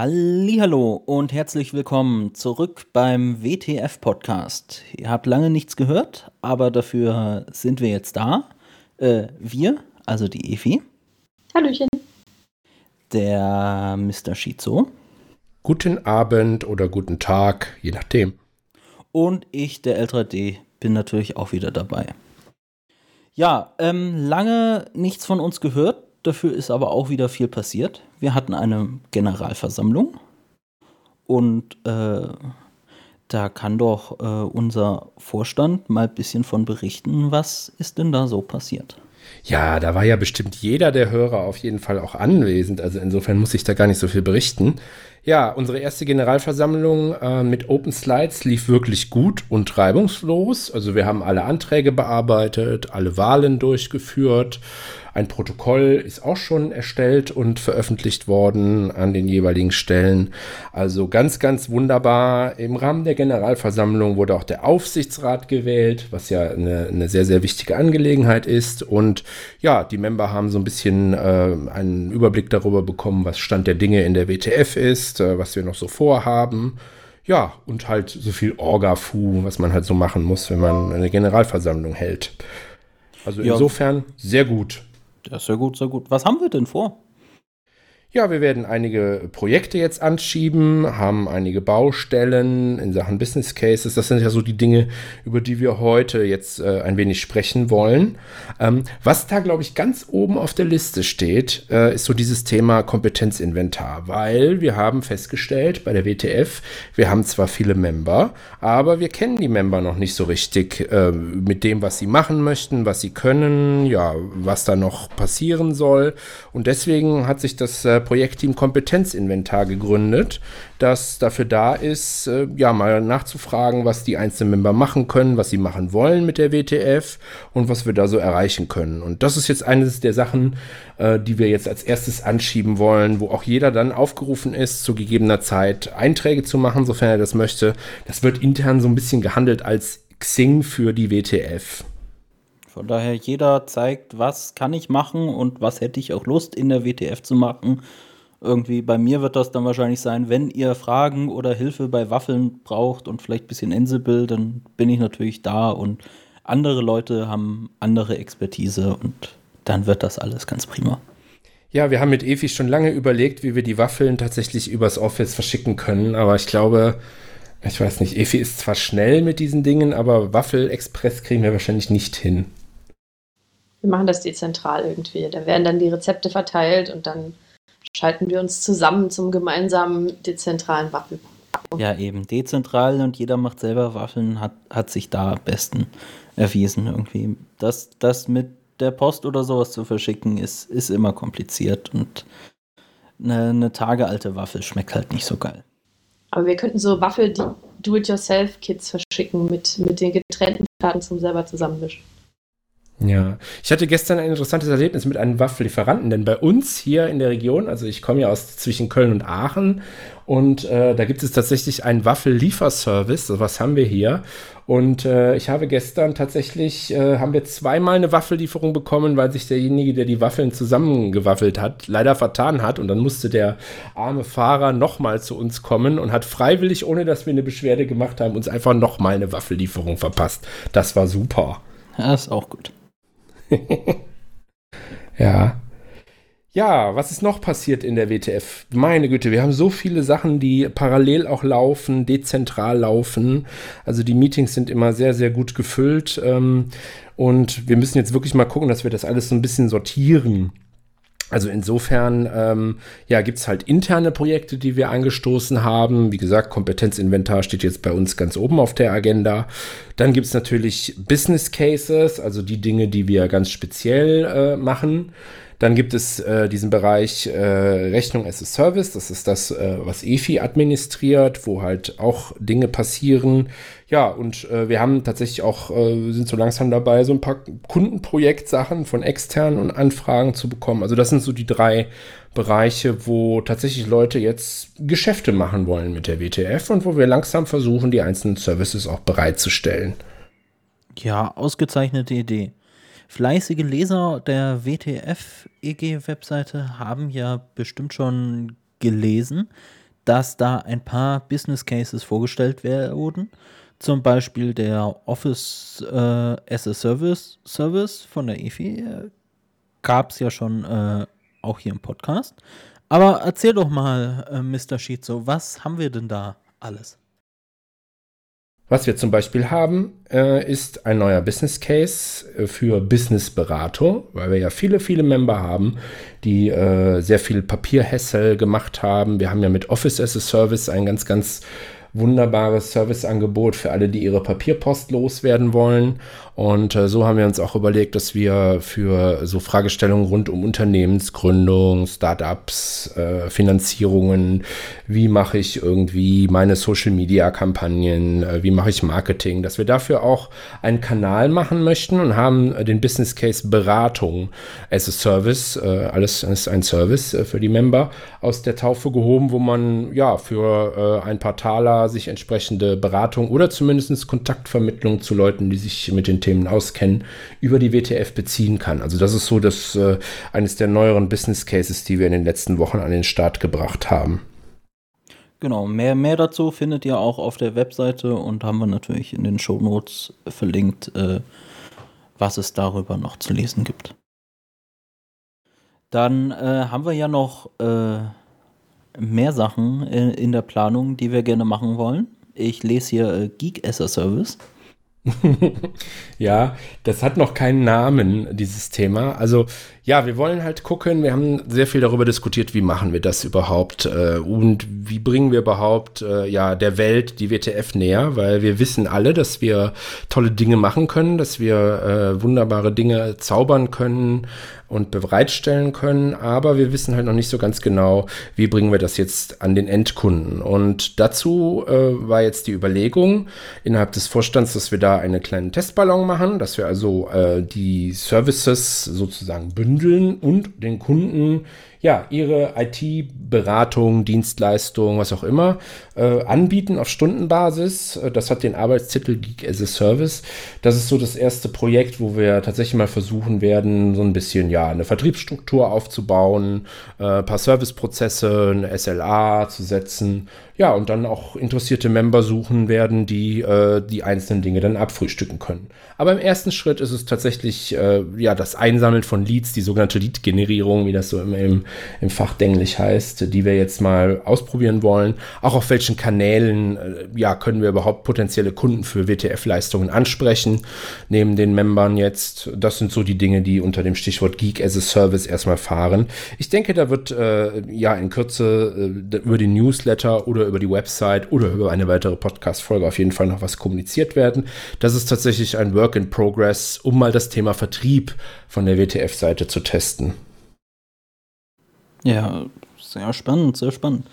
Hallo und herzlich willkommen zurück beim WTF Podcast. Ihr habt lange nichts gehört, aber dafür sind wir jetzt da. Äh, wir, also die Efi. Hallöchen. Der Mr. Shizo. Guten Abend oder guten Tag, je nachdem. Und ich, der L3D, bin natürlich auch wieder dabei. Ja, ähm, lange nichts von uns gehört. Dafür ist aber auch wieder viel passiert. Wir hatten eine Generalversammlung und äh, da kann doch äh, unser Vorstand mal ein bisschen von berichten, was ist denn da so passiert. Ja, da war ja bestimmt jeder der Hörer auf jeden Fall auch anwesend. Also insofern muss ich da gar nicht so viel berichten. Ja, unsere erste Generalversammlung äh, mit Open Slides lief wirklich gut und reibungslos. Also wir haben alle Anträge bearbeitet, alle Wahlen durchgeführt. Ein Protokoll ist auch schon erstellt und veröffentlicht worden an den jeweiligen Stellen. Also ganz, ganz wunderbar. Im Rahmen der Generalversammlung wurde auch der Aufsichtsrat gewählt, was ja eine, eine sehr, sehr wichtige Angelegenheit ist. Und ja, die Member haben so ein bisschen äh, einen Überblick darüber bekommen, was Stand der Dinge in der WTF ist, äh, was wir noch so vorhaben. Ja, und halt so viel Orga-Fu, was man halt so machen muss, wenn man eine Generalversammlung hält. Also ja. insofern sehr gut. Ja gut, sehr gut. Was haben wir denn vor? Ja, wir werden einige Projekte jetzt anschieben, haben einige Baustellen in Sachen Business Cases. Das sind ja so die Dinge, über die wir heute jetzt äh, ein wenig sprechen wollen. Ähm, was da, glaube ich, ganz oben auf der Liste steht, äh, ist so dieses Thema Kompetenzinventar, weil wir haben festgestellt bei der WTF, wir haben zwar viele Member, aber wir kennen die Member noch nicht so richtig äh, mit dem, was sie machen möchten, was sie können, ja, was da noch passieren soll. Und deswegen hat sich das äh, Projektteam Kompetenzinventar gegründet, das dafür da ist, äh, ja, mal nachzufragen, was die einzelnen Member machen können, was sie machen wollen mit der WTF und was wir da so erreichen können. Und das ist jetzt eines der Sachen, äh, die wir jetzt als erstes anschieben wollen, wo auch jeder dann aufgerufen ist, zu gegebener Zeit Einträge zu machen, sofern er das möchte. Das wird intern so ein bisschen gehandelt als Xing für die WTF. Von daher, jeder zeigt, was kann ich machen und was hätte ich auch Lust in der WTF zu machen. Irgendwie bei mir wird das dann wahrscheinlich sein, wenn ihr Fragen oder Hilfe bei Waffeln braucht und vielleicht ein bisschen Ansible, dann bin ich natürlich da und andere Leute haben andere Expertise und dann wird das alles ganz prima. Ja, wir haben mit Efi schon lange überlegt, wie wir die Waffeln tatsächlich übers Office verschicken können, aber ich glaube, ich weiß nicht, Efi ist zwar schnell mit diesen Dingen, aber Waffel-Express kriegen wir wahrscheinlich nicht hin. Wir machen das dezentral irgendwie. Da werden dann die Rezepte verteilt und dann schalten wir uns zusammen zum gemeinsamen dezentralen Waffel. Ja, eben. Dezentral und jeder macht selber Waffeln, hat, hat sich da am besten erwiesen irgendwie. Das, das mit der Post oder sowas zu verschicken, ist, ist immer kompliziert und eine, eine tagealte Waffel schmeckt halt nicht so geil. Aber wir könnten so Waffel-Do-it-yourself-Kits verschicken mit, mit den getrennten Karten zum selber zusammenmischen. Ja, ich hatte gestern ein interessantes Erlebnis mit einem Waffellieferanten, denn bei uns hier in der Region, also ich komme ja aus zwischen Köln und Aachen und äh, da gibt es tatsächlich einen Waffellieferservice, so was haben wir hier. Und äh, ich habe gestern tatsächlich, äh, haben wir zweimal eine Waffellieferung bekommen, weil sich derjenige, der die Waffeln zusammengewaffelt hat, leider vertan hat. Und dann musste der arme Fahrer nochmal zu uns kommen und hat freiwillig, ohne dass wir eine Beschwerde gemacht haben, uns einfach nochmal eine Waffellieferung verpasst. Das war super. Ja, ist auch gut. ja. Ja, was ist noch passiert in der WTF? Meine Güte, wir haben so viele Sachen, die parallel auch laufen, dezentral laufen. Also die Meetings sind immer sehr, sehr gut gefüllt. Ähm, und wir müssen jetzt wirklich mal gucken, dass wir das alles so ein bisschen sortieren. Also insofern ähm, ja, gibt es halt interne Projekte, die wir angestoßen haben. Wie gesagt, Kompetenzinventar steht jetzt bei uns ganz oben auf der Agenda. Dann gibt es natürlich Business Cases, also die Dinge, die wir ganz speziell äh, machen. Dann gibt es äh, diesen Bereich äh, Rechnung as a Service. Das ist das, äh, was EFI administriert, wo halt auch Dinge passieren. Ja, und äh, wir haben tatsächlich auch, äh, sind so langsam dabei, so ein paar Kundenprojektsachen von externen und Anfragen zu bekommen. Also das sind so die drei Bereiche, wo tatsächlich Leute jetzt Geschäfte machen wollen mit der WTF und wo wir langsam versuchen, die einzelnen Services auch bereitzustellen. Ja, ausgezeichnete Idee. Fleißige Leser der WTF-EG-Webseite haben ja bestimmt schon gelesen, dass da ein paar Business Cases vorgestellt wurden. Zum Beispiel der Office äh, as a Service Service von der EFI äh, gab es ja schon äh, auch hier im Podcast. Aber erzähl doch mal, äh, Mr. Schizo, was haben wir denn da alles? Was wir zum Beispiel haben, äh, ist ein neuer Business Case äh, für Business-Beratung, weil wir ja viele, viele Member haben, die sehr viel Papierhässel gemacht haben. Wir haben ja mit Office as a Service ein ganz, ganz wunderbares Serviceangebot für alle, die ihre Papierpost loswerden wollen. Und äh, so haben wir uns auch überlegt, dass wir für so Fragestellungen rund um Unternehmensgründung, Startups, äh, Finanzierungen, wie mache ich irgendwie meine Social-Media-Kampagnen, äh, wie mache ich Marketing, dass wir dafür auch einen Kanal machen möchten und haben den Business Case Beratung as a Service, äh, alles ist ein Service äh, für die Member aus der Taufe gehoben, wo man ja für äh, ein paar Taler sich entsprechende Beratung oder zumindest Kontaktvermittlung zu Leuten, die sich mit den Themen auskennen, über die WTF beziehen kann. Also das ist so das, äh, eines der neueren Business Cases, die wir in den letzten Wochen an den Start gebracht haben. Genau, mehr, mehr dazu findet ihr auch auf der Webseite und haben wir natürlich in den Show Notes verlinkt, äh, was es darüber noch zu lesen gibt. Dann äh, haben wir ja noch äh, mehr Sachen in, in, der Planung, die wir gerne machen wollen. Ich lese hier äh, Geek as a Service. ja, das hat noch keinen Namen, dieses Thema. Also ja, wir wollen halt gucken, wir haben sehr viel darüber diskutiert, wie machen wir das überhaupt äh, und wie bringen wir überhaupt äh, ja der Welt die WTF näher, weil wir wissen alle, dass wir tolle Dinge machen können, dass wir äh, wunderbare Dinge zaubern können und bereitstellen können, aber wir wissen halt noch nicht so ganz genau, wie bringen wir das jetzt an den Endkunden. Und dazu äh, war jetzt die Überlegung innerhalb des Vorstands, dass wir da einen kleinen Testballon machen, dass wir also äh, die Services sozusagen bündeln bündeln und den Kunden ja, ihre IT-Beratung, Dienstleistung, was auch immer, äh, anbieten auf Stundenbasis. Äh, das hat den Arbeitstitel Geek as a Service. Das ist so das erste Projekt, wo wir tatsächlich mal versuchen werden, so ein bisschen, ja, eine Vertriebsstruktur aufzubauen, äh, paar Serviceprozesse, eine SLA zu setzen ja, und dann auch interessierte Member suchen werden, die äh, die einzelnen Dinge dann abfrühstücken können. Aber im ersten Schritt ist es tatsächlich äh, ja das Einsammeln von Leads, die sogenannte Lead-Generierung, wie das so im, im, im Fachdenklich heißt, die wir jetzt mal ausprobieren wollen. Auch auf welchen Kanälen äh, ja können wir überhaupt potenzielle Kunden für WTF-Leistungen ansprechen, neben den Membern jetzt. Das sind so die Dinge, die unter dem Stichwort Geek as a Service erstmal fahren. Ich denke, da wird äh, ja in Kürze äh, über den Newsletter oder über die Website oder über eine weitere Podcast-Folge auf jeden Fall noch was kommuniziert werden. Das ist tatsächlich ein Work in Progress, um mal das Thema Vertrieb von der WTF-Seite zu testen. Ja, sehr spannend, sehr spannend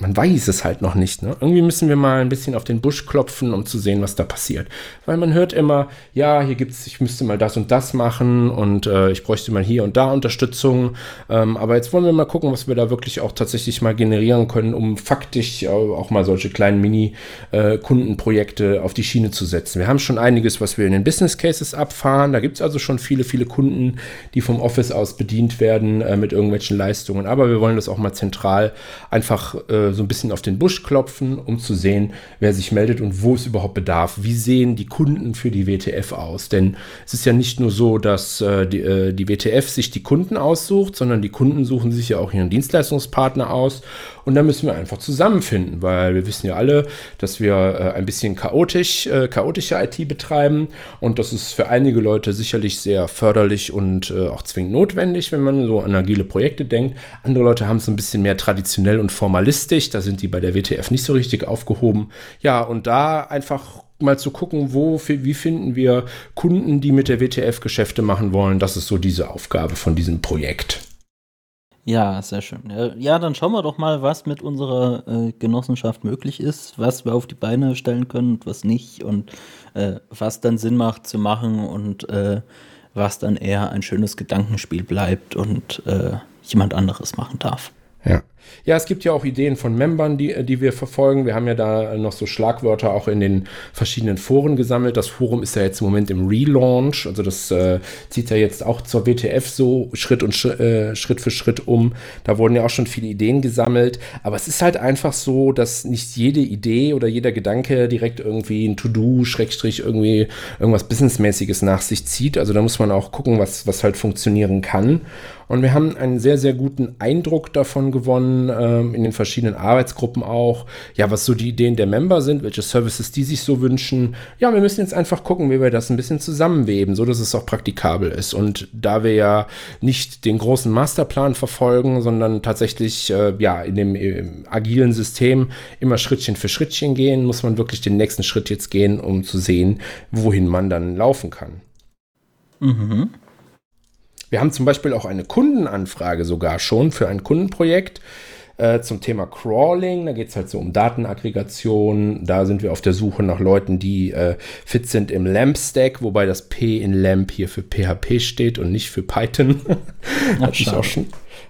man weiß es halt noch nicht. Ne? Irgendwie müssen wir mal ein bisschen auf den Busch klopfen, um zu sehen, was da passiert. Weil man hört immer, ja, hier gibt's, ich müsste mal das und das machen und äh, ich bräuchte mal hier und da Unterstützung. Ähm, aber jetzt wollen wir mal gucken, was wir da wirklich auch tatsächlich mal generieren können, um faktisch äh, auch mal solche kleinen Mini-Kundenprojekte äh, auf die Schiene zu setzen. Wir haben schon einiges, was wir in den Business Cases abfahren. Da gibt's also schon viele, viele Kunden, die vom Office aus bedient werden äh, mit irgendwelchen Leistungen. Aber wir wollen das auch mal zentral einfach äh, so ein bisschen auf den Busch klopfen, um zu sehen, wer sich meldet und wo es überhaupt bedarf. Wie sehen die Kunden für die WTF aus? Denn es ist ja nicht nur so, dass äh, die, äh, die WTF sich die Kunden aussucht, sondern die Kunden suchen sich ja auch ihren Dienstleistungspartner aus. Und da müssen wir einfach zusammenfinden, weil wir wissen ja alle, dass wir äh, ein bisschen chaotisch, äh, chaotische IT betreiben. Und das ist für einige Leute sicherlich sehr förderlich und äh, auch zwingend notwendig, wenn man so an agile Projekte denkt. Andere Leute haben es ein bisschen mehr traditionell und formalistisch. Da sind die bei der WTF nicht so richtig aufgehoben. Ja, und da einfach mal zu gucken, wo, wie finden wir Kunden, die mit der WTF Geschäfte machen wollen. Das ist so diese Aufgabe von diesem Projekt. Ja, sehr schön. Ja, dann schauen wir doch mal, was mit unserer äh, Genossenschaft möglich ist, was wir auf die Beine stellen können und was nicht und äh, was dann Sinn macht zu machen und äh, was dann eher ein schönes Gedankenspiel bleibt und äh, jemand anderes machen darf. Ja. Es gibt ja auch Ideen von Membern, die, die wir verfolgen. Wir haben ja da noch so Schlagwörter auch in den verschiedenen Foren gesammelt. Das Forum ist ja jetzt im Moment im Relaunch. Also das äh, zieht ja jetzt auch zur WTF so Schritt und äh, Schritt für Schritt um. Da wurden ja auch schon viele Ideen gesammelt. Aber es ist halt einfach so, dass nicht jede Idee oder jeder Gedanke direkt irgendwie ein To-Do, Schrägstrich, irgendwie irgendwas Businessmäßiges nach sich zieht. Also da muss man auch gucken, was, was halt funktionieren kann. Und wir haben einen sehr, sehr guten Eindruck davon gewonnen, ähm, in den verschiedenen Arbeitsgruppen auch, ja, was so die Ideen der Member sind, welche Services die sich so wünschen. Ja, wir müssen jetzt einfach gucken, wie wir das ein bisschen zusammenweben, so dass es auch praktikabel ist. Und da wir ja nicht den großen Masterplan verfolgen, sondern tatsächlich, äh, ja, in dem im agilen System immer Schrittchen für Schrittchen gehen, muss man wirklich den nächsten Schritt jetzt gehen, um zu sehen, wohin man dann laufen kann. Mhm. Wir haben zum Beispiel auch eine Kundenanfrage sogar schon für ein Kundenprojekt äh, zum Thema Crawling. Da geht es halt so um Datenaggregation. Da sind wir auf der Suche nach Leuten, die äh, fit sind im LAMP-Stack, wobei das P in LAMP hier für PHP steht und nicht für Python. Hatte ich auch schon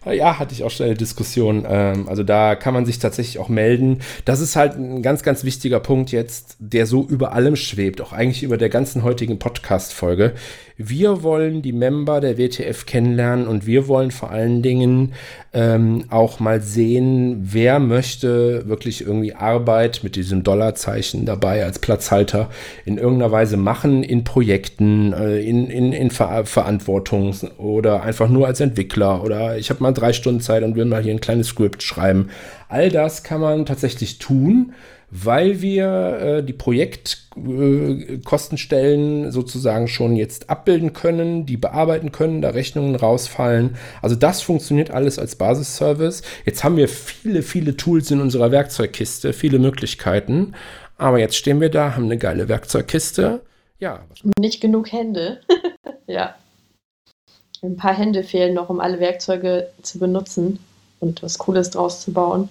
ja, hatte ich auch schon eine Diskussion. Ähm, also da kann man sich tatsächlich auch melden. Das ist halt ein ganz, ganz wichtiger Punkt jetzt, der so über allem schwebt, auch eigentlich über der ganzen heutigen Podcast-Folge. Wir wollen die Member der WTF kennenlernen und wir wollen vor allen Dingen ähm, auch mal sehen, wer möchte wirklich irgendwie Arbeit mit diesem Dollarzeichen dabei als Platzhalter in irgendeiner Weise machen, in Projekten, äh, in, in, in Ver Verantwortung oder einfach nur als Entwickler oder ich habe mal drei Stunden Zeit und will mal hier ein kleines Skript schreiben. All das kann man tatsächlich tun weil wir äh, die Projektkostenstellen äh, sozusagen schon jetzt abbilden können, die bearbeiten können, da Rechnungen rausfallen. Also das funktioniert alles als Basisservice. Jetzt haben wir viele, viele Tools in unserer Werkzeugkiste, viele Möglichkeiten. Aber jetzt stehen wir da, haben eine geile Werkzeugkiste. Ja. Nicht genug Hände. ja. Ein paar Hände fehlen noch, um alle Werkzeuge zu benutzen und was Cooles draus zu bauen.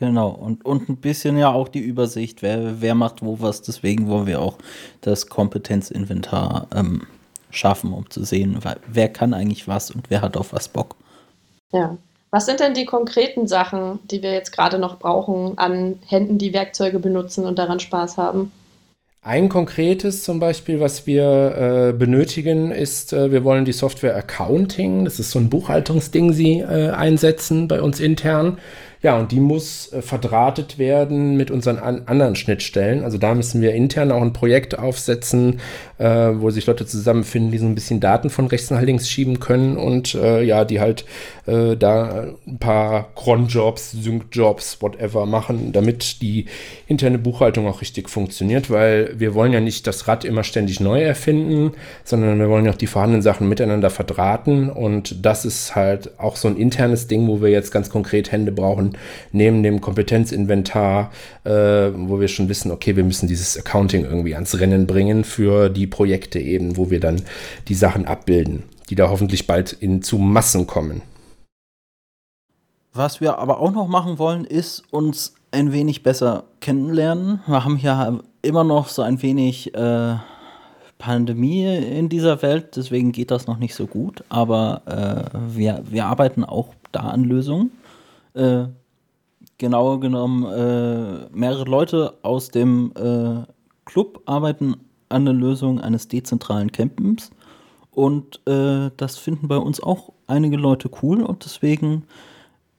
Genau, und, und ein bisschen ja auch die Übersicht, wer, wer macht wo was. Deswegen wollen wir auch das Kompetenzinventar ähm, schaffen, um zu sehen, wer kann eigentlich was und wer hat auf was Bock. Ja. Was sind denn die konkreten Sachen, die wir jetzt gerade noch brauchen an Händen, die Werkzeuge benutzen und daran Spaß haben? Ein konkretes zum Beispiel, was wir äh, benötigen, ist, äh, wir wollen die Software Accounting, das ist so ein Buchhaltungsding, sie äh, einsetzen bei uns intern. Ja, und die muss äh, verdrahtet werden mit unseren an anderen Schnittstellen. Also da müssen wir intern auch ein Projekt aufsetzen, äh, wo sich Leute zusammenfinden, die so ein bisschen Daten von rechts nach links schieben können und äh, ja, die halt äh, da ein paar Cron-Jobs, Sync-Jobs, whatever machen, damit die interne Buchhaltung auch richtig funktioniert, weil wir wollen ja nicht das Rad immer ständig neu erfinden, sondern wir wollen ja auch die vorhandenen Sachen miteinander verdrahten und das ist halt auch so ein internes Ding, wo wir jetzt ganz konkret Hände brauchen, neben dem Kompetenzinventar, äh, wo wir schon wissen, okay, wir müssen dieses Accounting irgendwie ans Rennen bringen für die Projekte eben, wo wir dann die Sachen abbilden, die da hoffentlich bald in, zu Massen kommen. Was wir aber auch noch machen wollen, ist uns ein wenig besser kennenlernen. Wir haben ja immer noch so ein wenig äh, Pandemie in dieser Welt, deswegen geht das noch nicht so gut. Aber äh, wir, wir arbeiten auch da an Lösungen. Äh, genauer genommen äh, mehrere Leute aus dem äh, Club arbeiten an der Lösung eines dezentralen Campings. Und äh, das finden bei uns auch einige Leute cool und deswegen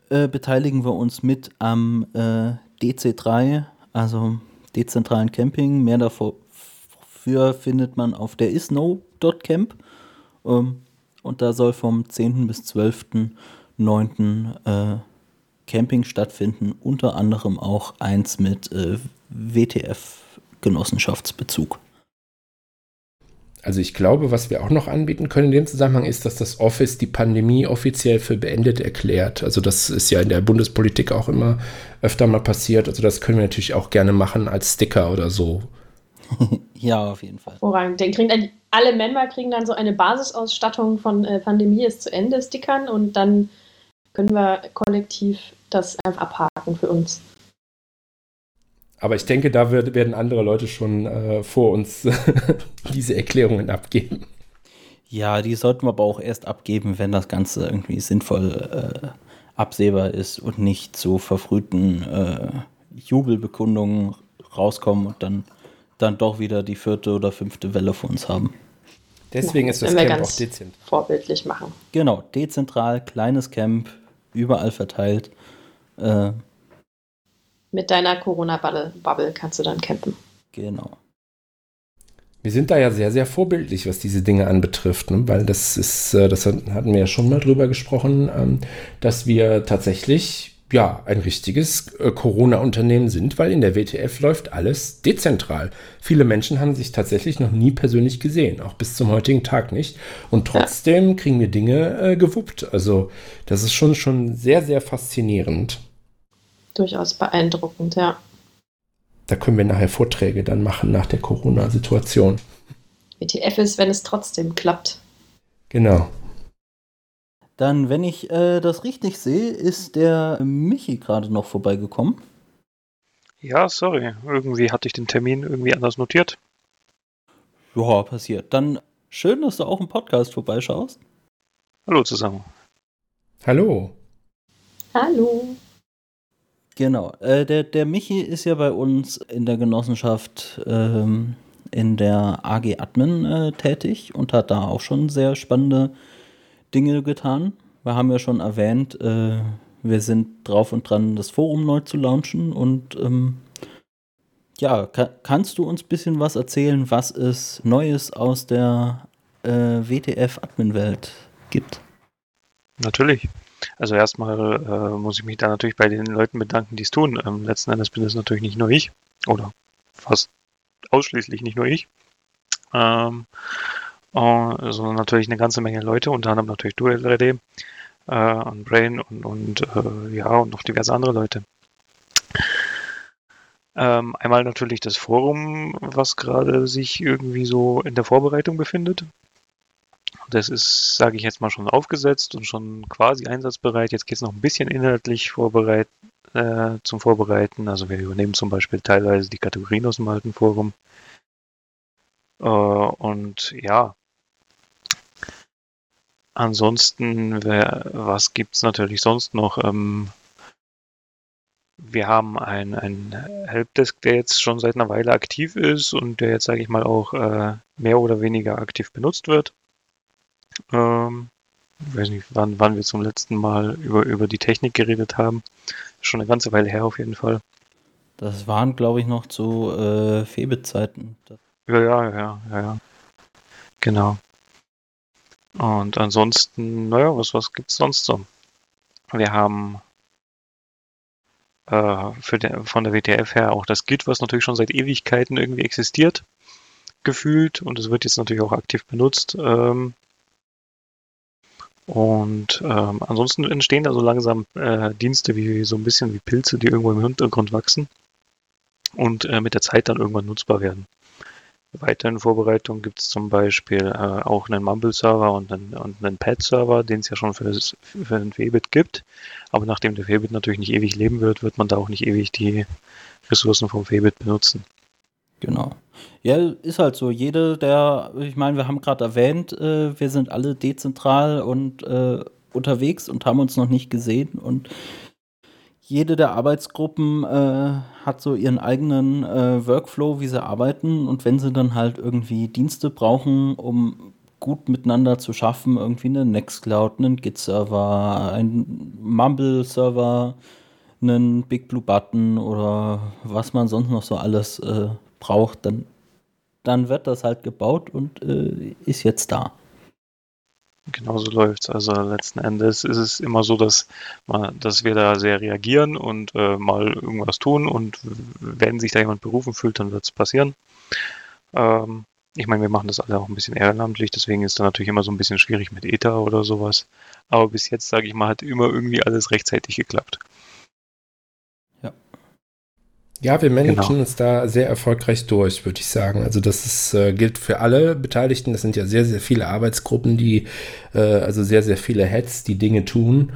äh, beteiligen wir uns mit am äh, DC3, also dezentralen Camping. Mehr dafür findet man auf der isno.camp. Ähm, und da soll vom 10. bis 12.09. Äh, Camping stattfinden, unter anderem auch eins mit äh, WTF-Genossenschaftsbezug. Also ich glaube, was wir auch noch anbieten können in dem Zusammenhang ist, dass das Office die Pandemie offiziell für beendet erklärt. Also das ist ja in der Bundespolitik auch immer öfter mal passiert. Also das können wir natürlich auch gerne machen als Sticker oder so. ja, auf jeden Fall. Vorrangig. Den kriegen dann, alle Member kriegen dann so eine Basisausstattung von äh, Pandemie ist zu Ende Stickern und dann können wir kollektiv das einfach abhaken für uns. Aber ich denke, da wird, werden andere Leute schon äh, vor uns diese Erklärungen abgeben. Ja, die sollten wir aber auch erst abgeben, wenn das Ganze irgendwie sinnvoll äh, absehbar ist und nicht zu verfrühten äh, Jubelbekundungen rauskommen und dann, dann doch wieder die vierte oder fünfte Welle vor uns haben. Deswegen ist das Camp auch dezent. Vorbildlich machen. Genau, dezentral, kleines Camp, überall verteilt. Äh, Mit deiner Corona-Bubble kannst du dann campen. Genau. Wir sind da ja sehr, sehr vorbildlich, was diese Dinge anbetrifft, ne? weil das ist, äh, das hatten wir ja schon mal drüber gesprochen, ähm, dass wir tatsächlich ja, ein richtiges äh, Corona-Unternehmen sind, weil in der WTF läuft alles dezentral. Viele Menschen haben sich tatsächlich noch nie persönlich gesehen, auch bis zum heutigen Tag nicht. Und trotzdem ja. kriegen wir Dinge äh, gewuppt. Also das ist schon, schon sehr, sehr faszinierend. Durchaus beeindruckend, ja. Da können wir nachher Vorträge dann machen nach der Corona-Situation. WTF ist, wenn es trotzdem klappt. Genau. Dann, wenn ich äh, das richtig sehe, ist der Michi gerade noch vorbeigekommen. Ja, sorry. Irgendwie hatte ich den Termin irgendwie anders notiert. Ja, passiert. Dann schön, dass du auch im Podcast vorbeischaust. Hallo zusammen. Hallo. Hallo. Genau. Äh, der, der Michi ist ja bei uns in der Genossenschaft ähm, in der AG Admin äh, tätig und hat da auch schon sehr spannende Dinge getan. Wir haben ja schon erwähnt, äh, wir sind drauf und dran, das Forum neu zu launchen. Und ähm, ja, ka kannst du uns ein bisschen was erzählen, was es Neues aus der äh, WTF-Admin-Welt gibt? Natürlich. Also erstmal äh, muss ich mich da natürlich bei den Leuten bedanken, die es tun. Ähm, letzten Endes bin es natürlich nicht nur ich oder fast ausschließlich nicht nur ich. Ähm, äh, sondern natürlich eine ganze Menge Leute, unter anderem natürlich du, L3D, äh, und Brain und, und äh, ja, und noch diverse andere Leute. Ähm, einmal natürlich das Forum, was gerade sich irgendwie so in der Vorbereitung befindet. Das ist, sage ich jetzt mal, schon aufgesetzt und schon quasi einsatzbereit. Jetzt geht es noch ein bisschen inhaltlich vorbereit, äh, zum Vorbereiten. Also wir übernehmen zum Beispiel teilweise die Kategorien aus dem alten Forum. Äh, und ja, Ansonsten, was gibt's natürlich sonst noch? Ähm, wir haben ein, ein Helpdesk, der jetzt schon seit einer Weile aktiv ist und der jetzt, sage ich mal, auch äh, mehr oder weniger aktiv benutzt wird. Ähm, ich weiß nicht, wann, wann wir zum letzten Mal über, über die Technik geredet haben. Schon eine ganze Weile her auf jeden Fall. Das waren, glaube ich, noch zu äh, Febit-Zeiten. Ja, ja, ja, ja, ja. Genau. Und ansonsten, naja, was, was gibt's sonst so? Wir haben äh, für der, von der WTF her auch das Git, was natürlich schon seit Ewigkeiten irgendwie existiert, gefühlt. Und es wird jetzt natürlich auch aktiv benutzt. Ähm, und ähm, ansonsten entstehen da so langsam äh, Dienste wie so ein bisschen wie Pilze, die irgendwo im Hintergrund wachsen und äh, mit der Zeit dann irgendwann nutzbar werden. Weiter in Vorbereitung gibt es zum Beispiel äh, auch einen Mumble-Server und einen, und einen Pad-Server, den es ja schon für, das, für den Febit gibt. Aber nachdem der Febit natürlich nicht ewig leben wird, wird man da auch nicht ewig die Ressourcen vom Febit benutzen. Genau. Ja, ist halt so. Jede der, ich meine, wir haben gerade erwähnt, äh, wir sind alle dezentral und äh, unterwegs und haben uns noch nicht gesehen. Und jede der Arbeitsgruppen äh, hat so ihren eigenen äh, Workflow, wie sie arbeiten. Und wenn sie dann halt irgendwie Dienste brauchen, um gut miteinander zu schaffen, irgendwie eine Nextcloud, einen Git-Server, einen Mumble-Server, einen Big Blue Button oder was man sonst noch so alles äh, braucht, dann, dann wird das halt gebaut und äh, ist jetzt da. Genau so läuft es. Also letzten Endes ist es immer so, dass, man, dass wir da sehr reagieren und äh, mal irgendwas tun und wenn sich da jemand berufen fühlt, dann wird es passieren. Ähm, ich meine, wir machen das alle auch ein bisschen ehrenamtlich, deswegen ist da natürlich immer so ein bisschen schwierig mit ETA oder sowas. Aber bis jetzt, sage ich mal, hat immer irgendwie alles rechtzeitig geklappt. Ja, wir managen genau. uns da sehr erfolgreich durch, würde ich sagen. Also das ist, äh, gilt für alle Beteiligten. Das sind ja sehr, sehr viele Arbeitsgruppen, die, äh, also sehr, sehr viele Heads, die Dinge tun.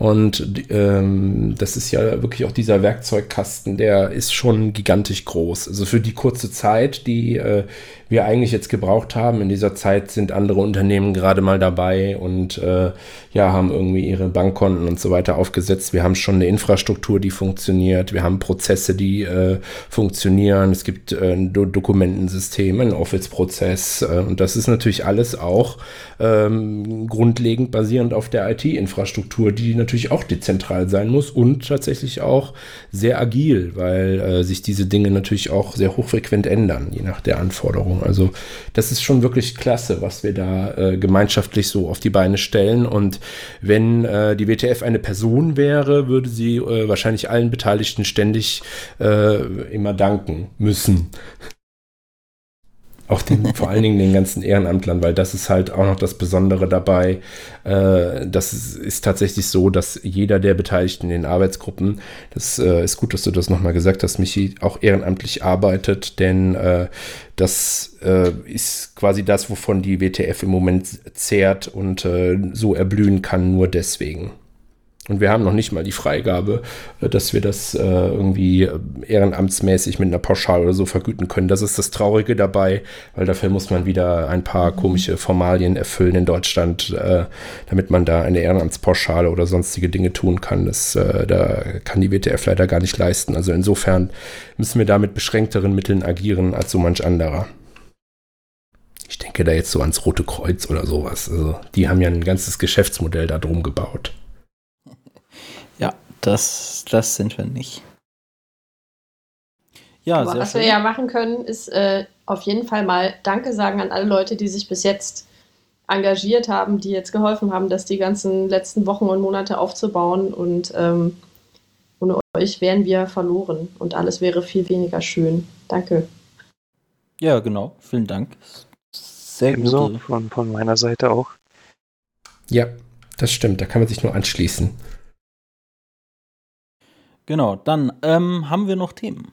Und ähm, das ist ja wirklich auch dieser Werkzeugkasten, der ist schon gigantisch groß. Also für die kurze Zeit, die äh, wir eigentlich jetzt gebraucht haben, in dieser Zeit sind andere Unternehmen gerade mal dabei und äh, ja, haben irgendwie ihre Bankkonten und so weiter aufgesetzt. Wir haben schon eine Infrastruktur, die funktioniert. Wir haben Prozesse, die äh, funktionieren. Es gibt äh, ein Do Dokumentensystem, ein Office-Prozess. Äh, und das ist natürlich alles auch ähm, grundlegend basierend auf der IT-Infrastruktur, die natürlich auch dezentral sein muss und tatsächlich auch sehr agil, weil äh, sich diese Dinge natürlich auch sehr hochfrequent ändern, je nach der Anforderung. Also das ist schon wirklich klasse, was wir da äh, gemeinschaftlich so auf die Beine stellen. Und wenn äh, die WTF eine Person wäre, würde sie äh, wahrscheinlich allen Beteiligten ständig äh, immer danken müssen. Auch den, vor allen Dingen den ganzen Ehrenamtlern, weil das ist halt auch noch das Besondere dabei. Äh, das ist, ist, tatsächlich so, dass jeder der Beteiligten in den Arbeitsgruppen, das äh, ist gut, dass du das nochmal gesagt hast, Michi, auch ehrenamtlich arbeitet, denn äh, das äh, ist quasi das, wovon die WTF im Moment zehrt und äh, so erblühen kann, nur deswegen. Und wir haben noch nicht mal die Freigabe, äh, dass wir das äh, irgendwie äh, ehrenamtsmäßig mit einer Pauschale oder so vergüten können. Das ist das Traurige dabei, weil dafür muss man wieder ein paar komische Formalien erfüllen in Deutschland, damit man da eine Ehrenamtspauschale oder sonstige Dinge tun kann. Das, da kann die WTF leider gar nicht leisten. Also insofern müssen wir da mit beschränkteren Mitteln agieren als so manch anderer. Ich denke da jetzt so ans Rote Kreuz oder sowas. Also die haben ja ein ganzes Geschäftsmodell da drum gebaut. Das, das sind wir nicht. Ja, Aber was schön. wir ja machen können, ist äh, auf jeden Fall mal Danke sagen an alle Leute, die sich bis jetzt engagiert haben, die jetzt geholfen haben, das die ganzen letzten Wochen und Monate aufzubauen. Und ähm, ohne euch wären wir verloren und alles wäre viel weniger schön. Danke. Ja, genau. Vielen Dank. Sehr Ebenso von, von meiner Seite auch. Ja, das stimmt. Da kann man sich nur anschließen. Genau, dann ähm, haben wir noch Themen.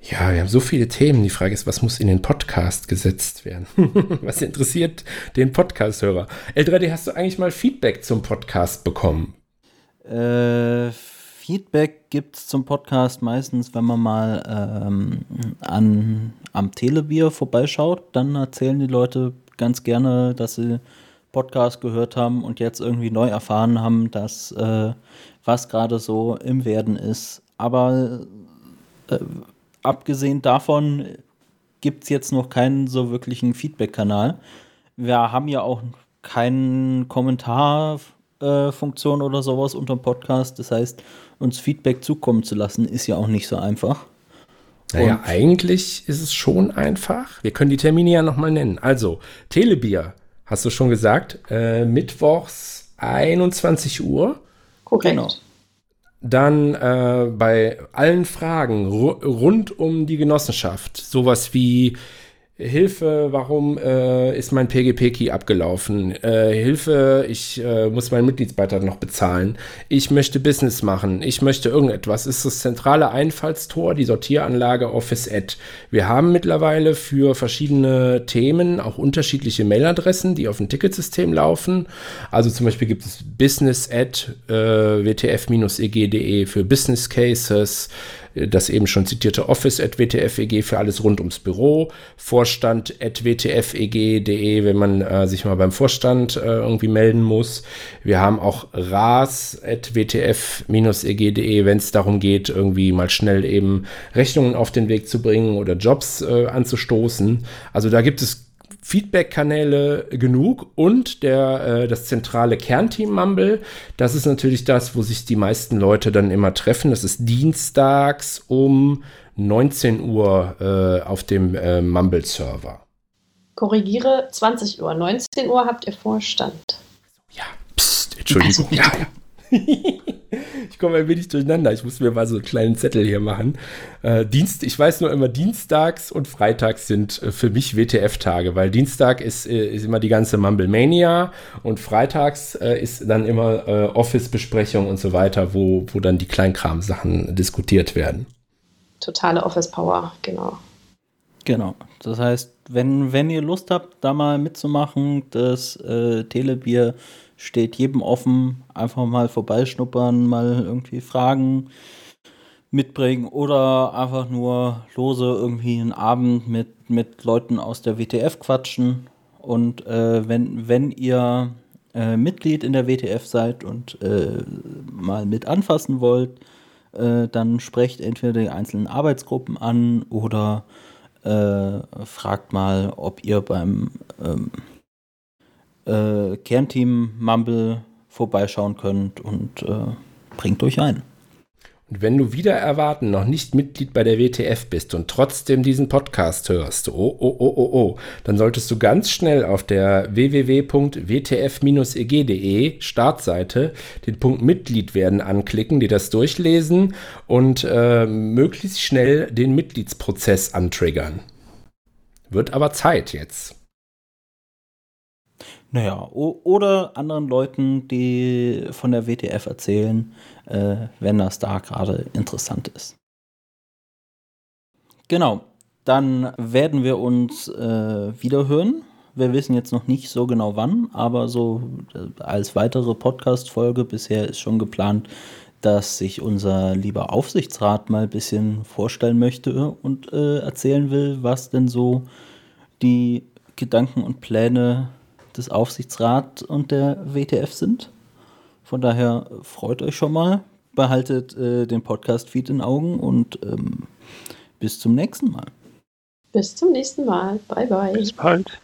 Ja, wir haben so viele Themen. Die Frage ist, was muss in den Podcast gesetzt werden? was interessiert den Podcast-Hörer? L3D, hast du eigentlich mal Feedback zum Podcast bekommen? Äh, Feedback gibt es zum Podcast meistens, wenn man mal ähm, an, am Telebier vorbeischaut. Dann erzählen die Leute ganz gerne, dass sie Podcast gehört haben und jetzt irgendwie neu erfahren haben, dass äh, was gerade so im Werden ist. Aber äh, abgesehen davon gibt es jetzt noch keinen so wirklichen Feedback-Kanal. Wir haben ja auch keine Kommentarfunktion äh, oder sowas unter dem Podcast. Das heißt, uns Feedback zukommen zu lassen, ist ja auch nicht so einfach. Naja, Und eigentlich ist es schon einfach. Wir können die Termine ja nochmal nennen. Also, Telebier, hast du schon gesagt, äh, mittwochs 21 Uhr. Korrekt. Genau. Dann äh, bei allen Fragen rund um die Genossenschaft, sowas wie Hilfe, warum äh, ist mein PGP-Key abgelaufen? Äh, Hilfe, ich äh, muss meinen Mitgliedsbeitrag noch bezahlen. Ich möchte Business machen. Ich möchte irgendetwas. Ist das zentrale Einfallstor, die Sortieranlage Office Ad. Wir haben mittlerweile für verschiedene Themen auch unterschiedliche Mailadressen, die auf dem Ticketsystem laufen. Also zum Beispiel gibt es business at äh, wtf-eg.de für Business Cases das eben schon zitierte Office at wtfeg für alles rund ums Büro, Vorstand at wtfeg.de, wenn man äh, sich mal beim Vorstand äh, irgendwie melden muss. Wir haben auch ras at wtf-eg.de, wenn es darum geht, irgendwie mal schnell eben Rechnungen auf den Weg zu bringen oder Jobs äh, anzustoßen. Also da gibt es Feedback-Kanäle genug und der, äh, das zentrale Kernteam Mumble, das ist natürlich das, wo sich die meisten Leute dann immer treffen. Das ist dienstags um 19 Uhr äh, auf dem äh, Mumble-Server. Korrigiere, 20 Uhr. 19 Uhr habt ihr Vorstand. Ja, pst, Entschuldigung. ja, ja. ich komme ein wenig durcheinander. Ich muss mir mal so einen kleinen Zettel hier machen. Äh, Dienst, ich weiß nur immer, Dienstags und Freitags sind äh, für mich WTF-Tage, weil Dienstag ist, äh, ist immer die ganze Mumble Mania und Freitags äh, ist dann immer äh, Office-Besprechung und so weiter, wo, wo dann die Kleinkram-Sachen diskutiert werden. Totale Office-Power, genau. Genau. Das heißt, wenn, wenn ihr Lust habt, da mal mitzumachen, das äh, Telebier steht jedem offen. Einfach mal vorbeischnuppern, mal irgendwie fragen, mitbringen oder einfach nur lose irgendwie einen Abend mit, mit Leuten aus der WTF quatschen. Und äh, wenn, wenn ihr äh, Mitglied in der WTF seid und äh, mal mit anfassen wollt, äh, dann sprecht entweder die einzelnen Arbeitsgruppen an oder äh, fragt mal, ob ihr beim ähm, äh, Kernteam Mumble vorbeischauen könnt und bringt euch ein. Und wenn du wieder erwarten noch nicht Mitglied bei der WTF bist und trotzdem diesen Podcast hörst, oh, oh, oh, oh, oh, dann solltest du ganz schnell auf der www.wtf-eg.de Startseite den Punkt Mitglied werden anklicken, dir das durchlesen und äh, möglichst schnell den Mitgliedsprozess antriggern. Wird aber Zeit jetzt. Naja, oder anderen Leuten, die von der WTF erzählen, äh, wenn das da gerade interessant ist. Genau, dann werden wir uns äh, wiederhören. Wir wissen jetzt noch nicht so genau wann, aber so äh, als weitere Podcast-Folge bisher ist schon geplant, dass sich unser lieber Aufsichtsrat mal ein bisschen vorstellen möchte und äh, erzählen will, was denn so die Gedanken und Pläne des Aufsichtsrats und der WTF sind. Von daher freut euch schon mal, behaltet äh, den Podcast-Feed in Augen und ähm, bis zum nächsten Mal. Bis zum nächsten Mal. Bye, bye. Bis bald.